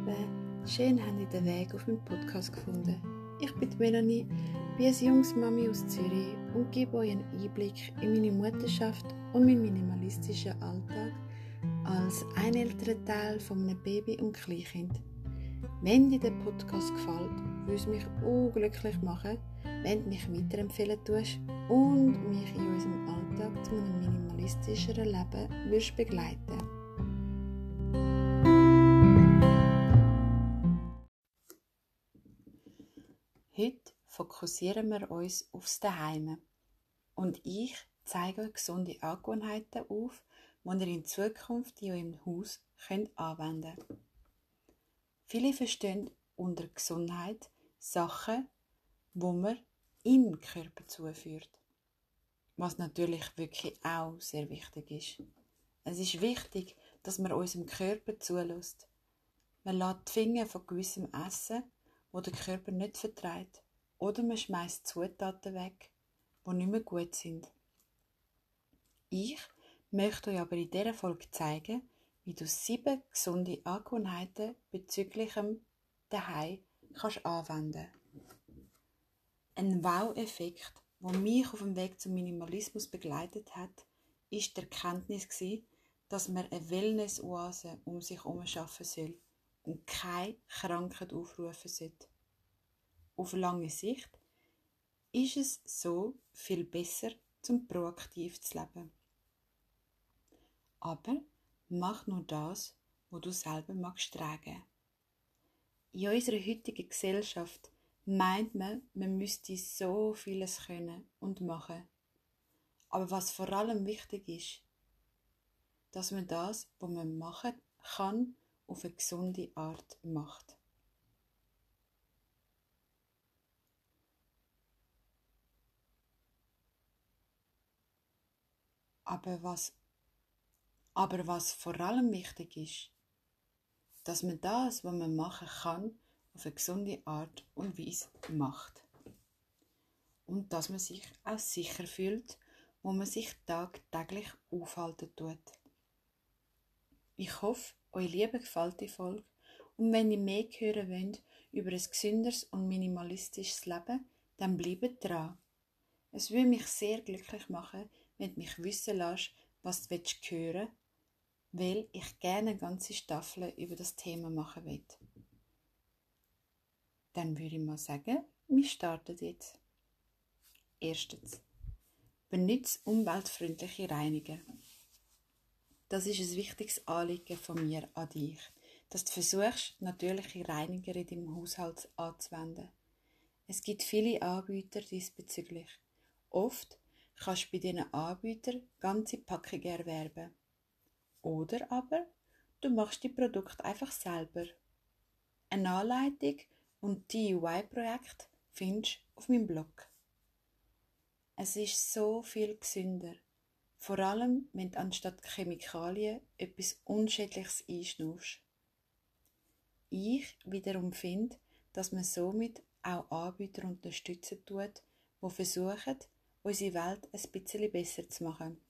Lieben, schön ihr den Weg auf meinen Podcast gefunden. Ich bin Melanie, bin eine Jungsmami aus Zürich und gebe euch einen Einblick in meine Mutterschaft und meinen minimalistischen Alltag als ein älterer Teil von einem Baby und Kleinkind. Wenn dir der Podcast gefällt, würde es mich unglücklich machen, wenn du mich weiterempfehlen tust und mich in unserem Alltag zu einem minimalistischeren Leben würdest begleiten Heute fokussieren wir uns aufs Daheim. Und ich zeige euch gesunde Angewohnheiten auf, die ihr in Zukunft in eurem Haus könnt anwenden könnt. Viele verstehen unter Gesundheit Sachen, wo man im Körper zuführt. Was natürlich wirklich auch sehr wichtig ist. Es ist wichtig, dass man unserem Körper zulässt. Man lässt die Finger von gewissem Essen wo der Körper nicht verträgt, oder man schmeißt Zutaten weg, die nicht mehr gut sind. Ich möchte euch aber in dieser Folge zeigen, wie du sieben gesunde Angewohnheiten bezüglich dem Daheim kannst anwenden. Ein Wow-Effekt, der mich auf dem Weg zum Minimalismus begleitet hat, ist die Erkenntnis dass man eine Wellness-Oase um sich herum schaffen soll und keine Krankheit aufrufen sollte. Auf lange Sicht ist es so viel besser, zum proaktiv zu leben. Aber mach nur das, wo du selber magst tragen. In unserer heutigen Gesellschaft meint man, man müsste so vieles können und machen. Aber was vor allem wichtig ist, dass man das, was man machen kann, auf eine gesunde Art macht. Aber was, aber was vor allem wichtig ist, dass man das, was man machen kann, auf eine gesunde Art und Weise macht. Und dass man sich auch sicher fühlt, wo man sich tagtäglich aufhalten tut. Ich hoffe, euch Liebe gefällt die Folge und wenn ihr mehr hören wollt über ein gesünderes und minimalistisches Leben, dann bleibt dran. Es würde mich sehr glücklich machen, wenn du mich wissen lässt, was du hören willst, weil ich gerne eine ganze Staffel über das Thema machen will. Dann würde ich mal sagen, wir starten jetzt. Erstens. Benutze umweltfreundliche Reiniger. Das ist ein wichtiges Anliegen von mir an dich, dass du versuchst, natürliche Reiniger in deinem Haushalt anzuwenden. Es gibt viele Anbieter diesbezüglich. Oft kannst bei diesen Anbietern ganze Packungen erwerben. Oder aber du machst die Produkte einfach selber. Eine Anleitung und DIY-Projekt findest du auf meinem Blog. Es ist so viel gesünder vor allem, wenn du anstatt Chemikalien etwas Unschädliches einschnaufst. Ich wiederum finde, dass man somit auch Anbieter unterstützen tut, die versuchen, unsere Welt ein bisschen besser zu machen.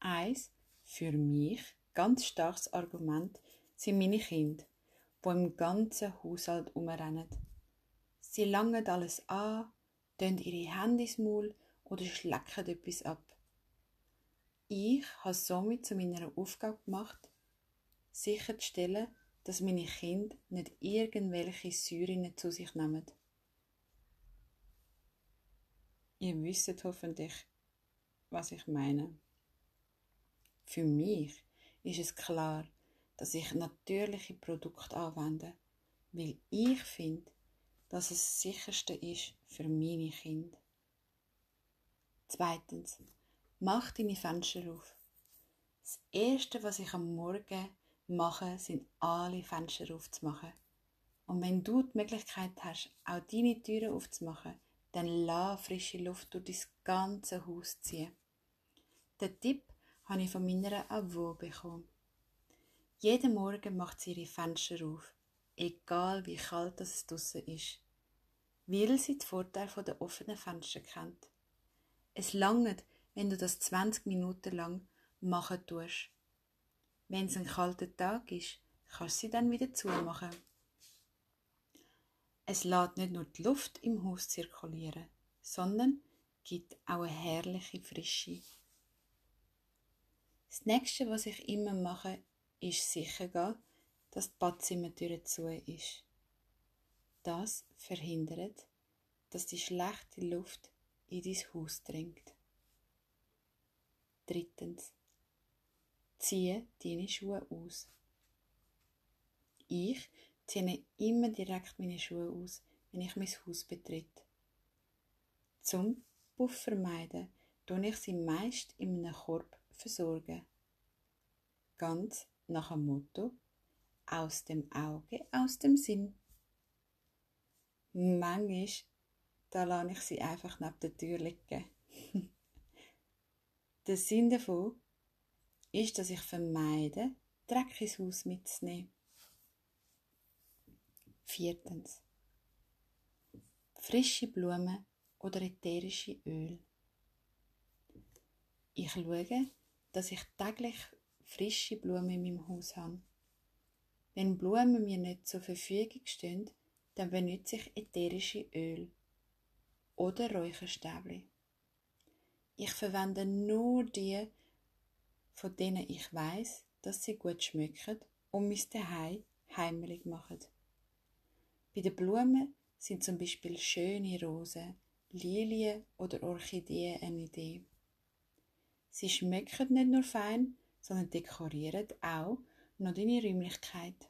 Eins für mich ganz starkes Argument sind meine Kinder, die im ganzen Haushalt umrennen. Sie langen alles an, tun ihre Hände ins Maul oder schlecken etwas ab. Ich habe somit zu meiner Aufgabe gemacht, sicherzustellen, dass meine Kinder nicht irgendwelche Säuren zu sich nehmen. Ihr wisst hoffentlich, was ich meine. Für mich ist es klar, dass ich natürliche Produkte anwende, weil ich finde, dass es das sicherste ist für meine Kinder. Zweitens, mach deine Fenster auf. Das Erste, was ich am Morgen mache, sind alle Fenster aufzumachen. Und wenn du die Möglichkeit hast, auch deine Türen aufzumachen, dann lass frische Luft durch dein ganze Haus ziehen. Den Tipp habe ich von meiner Avo bekommen. Jeden Morgen macht sie ihre Fenster auf, egal wie kalt es draussen ist, weil sie den Vorteil der offenen Fenster kennt. Es langt, wenn du das 20 Minuten lang machen tust. Wenn es ein kalter Tag ist, kannst du sie dann wieder zumachen. Es lässt nicht nur die Luft im Haus zirkulieren, sondern gibt auch eine herrliche Frische. Das nächste, was ich immer mache, ist sicher gehen, dass die Badzimmertür zu ist. Das verhindert, dass die schlechte Luft in dein Haus dringt. Drittens. Ziehe deine Schuhe aus. Ich ziehe immer direkt meine Schuhe aus, wenn ich mein Haus betrete. Zum Puff vermeiden, tue ich sie meist in einem Korb versorgen. Ganz nach dem Motto: aus dem Auge, aus dem Sinn. Manchmal da lasse ich sie einfach neben der Tür liegen. der Sinn davon ist, dass ich vermeide, Dreck ins Haus mitzunehmen. Viertens. Frische Blumen oder ätherische Öl. Ich schaue, dass ich täglich frische Blumen in meinem Haus habe. Wenn Blumen mir nicht zur Verfügung stehen, dann benutze ich ätherische Öl oder Räucherstäbli. Ich verwende nur die, von denen ich weiß, dass sie gut schmecken und mein Zuhause heimelig machen. Bei den Blumen sind zum Beispiel schöne Rosen, Lilien oder Orchideen eine Idee. Sie schmecken nicht nur fein, sondern dekorieren auch noch deine Räumlichkeit.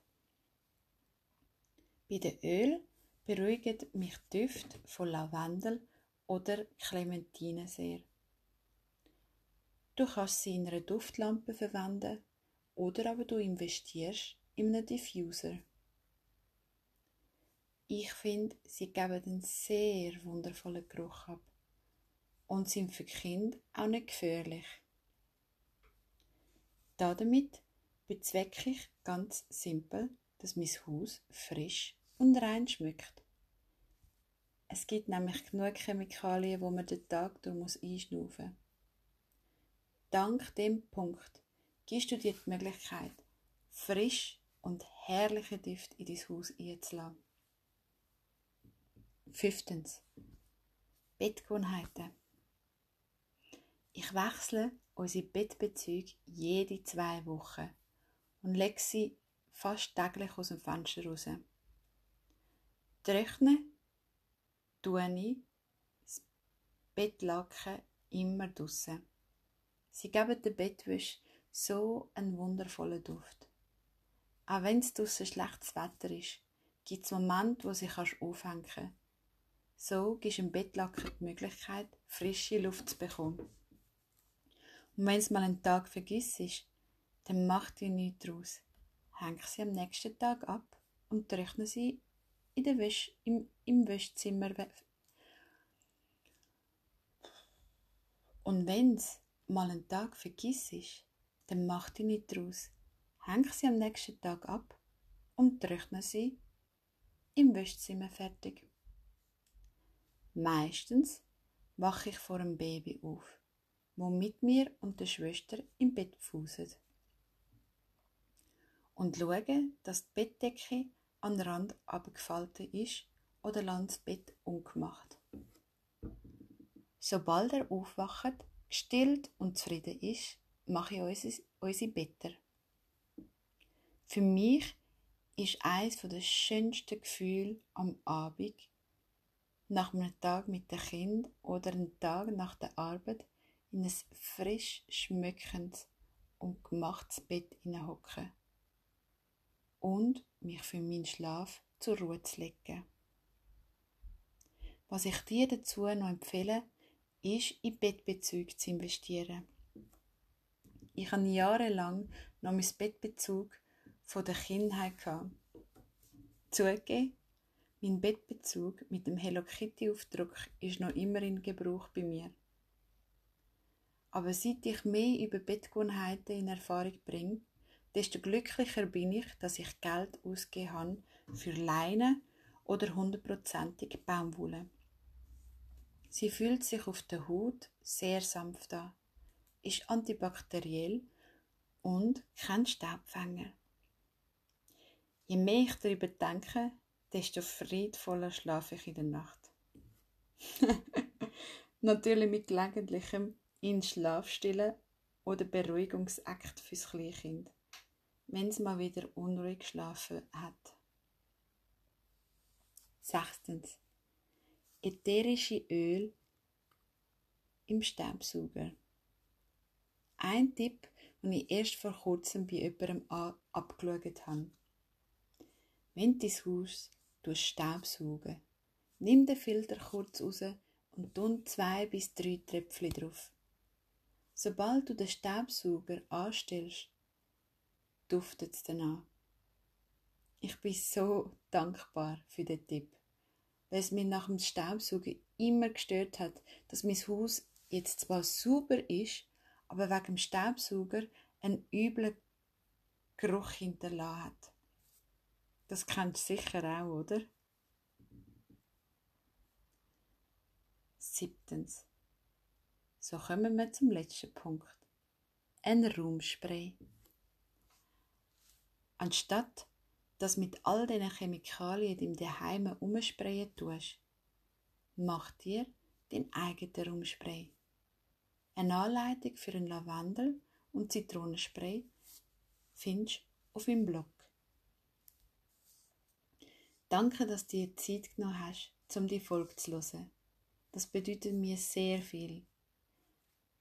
Bei den Öl beruhigen mich Düfte von Lavendel oder Clementine sehr. Du kannst sie in einer Duftlampe verwenden oder aber du investierst in einen Diffuser. Ich finde, sie geben einen sehr wundervollen Geruch ab und sind für Kinder auch nicht gefährlich. Damit bezwecke ich ganz simpel, dass mein Haus frisch und rein schmeckt. Es gibt nämlich genug Chemikalien, wo man den Tag durch muss einschnaufen muss. Dank dem Punkt gibst du dir die Möglichkeit, frisch und herrliche Düfte in dein Haus einzulassen. Fünftens. Bettgewohnheiten. Ich wechsle unsere Bettbezüge jede zwei Wochen und lege sie fast täglich aus dem Fenster raus. Trocknen tue ich das Bettlaken immer draussen. Sie geben der Bettwäsche so einen wundervollen Duft. Auch wenn es draussen schlechtes Wetter ist, gibt es Momente, wo sie aufhängen kannst. So gibst du dem Bettlaken die Möglichkeit, frische Luft zu bekommen. Und wenn es mal einen Tag vergisst, dann mach dir nichts daraus. Häng sie am nächsten Tag ab und trockne sie in der Wäsch im, im Wäschzimmer. Und wenn's mal einen Tag vergisst, dann mach dich nicht draus. Häng sie am nächsten Tag ab und trockne sie im Wäschzimmer fertig. Meistens wache ich vor dem Baby auf, wo mit mir und der Schwester im Bett fuset und schaue, dass die Bettdecke an den Rand abgefalten ist oder das Bett ungemacht. Sobald er aufwacht, gestillt und zufrieden ist, mache ich unsere, Better. Für mich ist eines der schönsten Gefühle am Abend, nach einem Tag mit dem Kind oder einem Tag nach der Arbeit, in ein frisch schmeckendes und gemachtes Bett hineinhocken und mich für meinen Schlaf zur Ruhe zu legen. Was ich dir dazu noch empfehle, ist, in Bettbezüge zu investieren. Ich habe jahrelang noch mein Bettbezug von der Kindheit gehabt. Zugegeben, mein Bettbezug mit dem Hello Kitty Aufdruck ist noch immer in Gebrauch bei mir. Aber seit ich mehr über Bettgewohnheiten in Erfahrung bringe, desto glücklicher bin ich, dass ich Geld ausgegeben habe für Leine oder hundertprozentig Baumwolle. Sie fühlt sich auf der Haut sehr sanft an, ist antibakteriell und kein Staubfänger. Je mehr ich darüber denke, desto friedvoller schlafe ich in der Nacht. Natürlich mit gelegentlichem in Schlafstillen oder Beruhigungsakt fürs Kleinkind, wenn es mal wieder unruhig geschlafen hat. Sechstens. Ätherische Öl im Staubsauger. Ein Tipp, den ich erst vor kurzem bei jemandem abgeschaut habe. Wenn dein Haus Staubsaugen nimm den Filter kurz raus und tun zwei bis drei Tröpfchen drauf. Sobald du den Staubsauger anstellst, duftet es danach. Ich bin so dankbar für den Tipp, weil es mir nach dem Staubsaugen immer gestört hat, dass mein Haus jetzt zwar sauber ist, aber wegen dem Staubsauger einen üblen Geruch hinterlassen hat. Das kennst du sicher auch, oder? Siebtens. So kommen wir zum letzten Punkt. Ein Raumspray. Anstatt dass mit all diesen Chemikalien in deinem Daheim umsprayen tust, mach dir dein eigenen Raumspray. Eine Anleitung für ein Lavendel- und Zitronenspray findest du auf meinem Blog. Danke, dass du dir Zeit genommen hast, um die Folge zu hören. Das bedeutet mir sehr viel.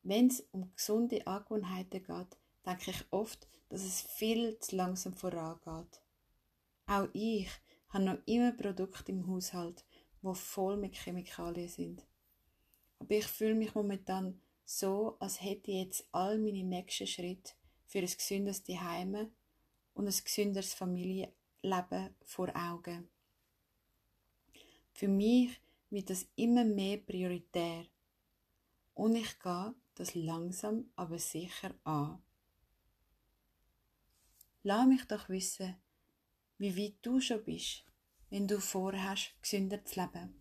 Wenn es um gesunde Angewohnheiten geht, denke ich oft, dass es viel zu langsam vorangeht. Auch ich habe noch immer Produkte im Haushalt, wo voll mit Chemikalien sind. Aber ich fühle mich momentan so, als hätte ich jetzt all meine nächsten Schritte für ein gesünderes Zuhause und ein gesünderes Familienleben vor Augen. Für mich wird das immer mehr prioritär. Und ich gehe das langsam aber sicher an. Lass mich doch wissen, wie weit du schon bist, wenn du vorhast, gesünder zu leben.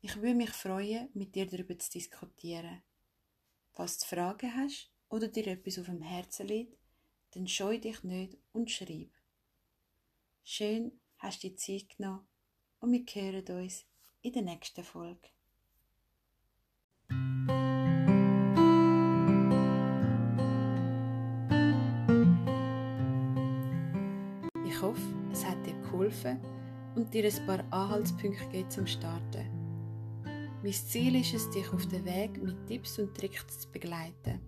Ich würde mich freuen, mit dir darüber zu diskutieren. Falls du Fragen hast oder dir etwas auf dem Herzen liegt, dann scheu dich nicht und schreib. Schön hast du die Zeit genommen und wir hören uns in der nächsten Folge. Ich hoffe, es hat dir geholfen und dir ein paar Anhaltspunkte gegeben zum Starten. Mein Ziel ist es, dich auf dem Weg mit Tipps und Tricks zu begleiten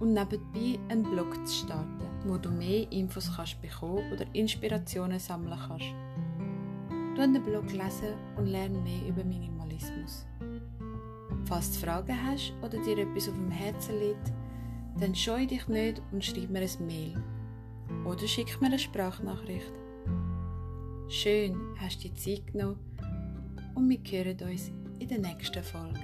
und nebenbei einen Blog zu starten, wo du mehr Infos kannst bekommen oder Inspirationen sammeln kannst. Du den Blog lesen und lerne mehr über Minimalismus. Falls du Fragen hast oder dir etwas auf dem Herzen liegt, dann scheu dich nicht und schreib mir ein Mail. Oder schick mir eine Sprachnachricht. Schön hast du die Zeit genommen und wir hören uns in der nächsten Folge.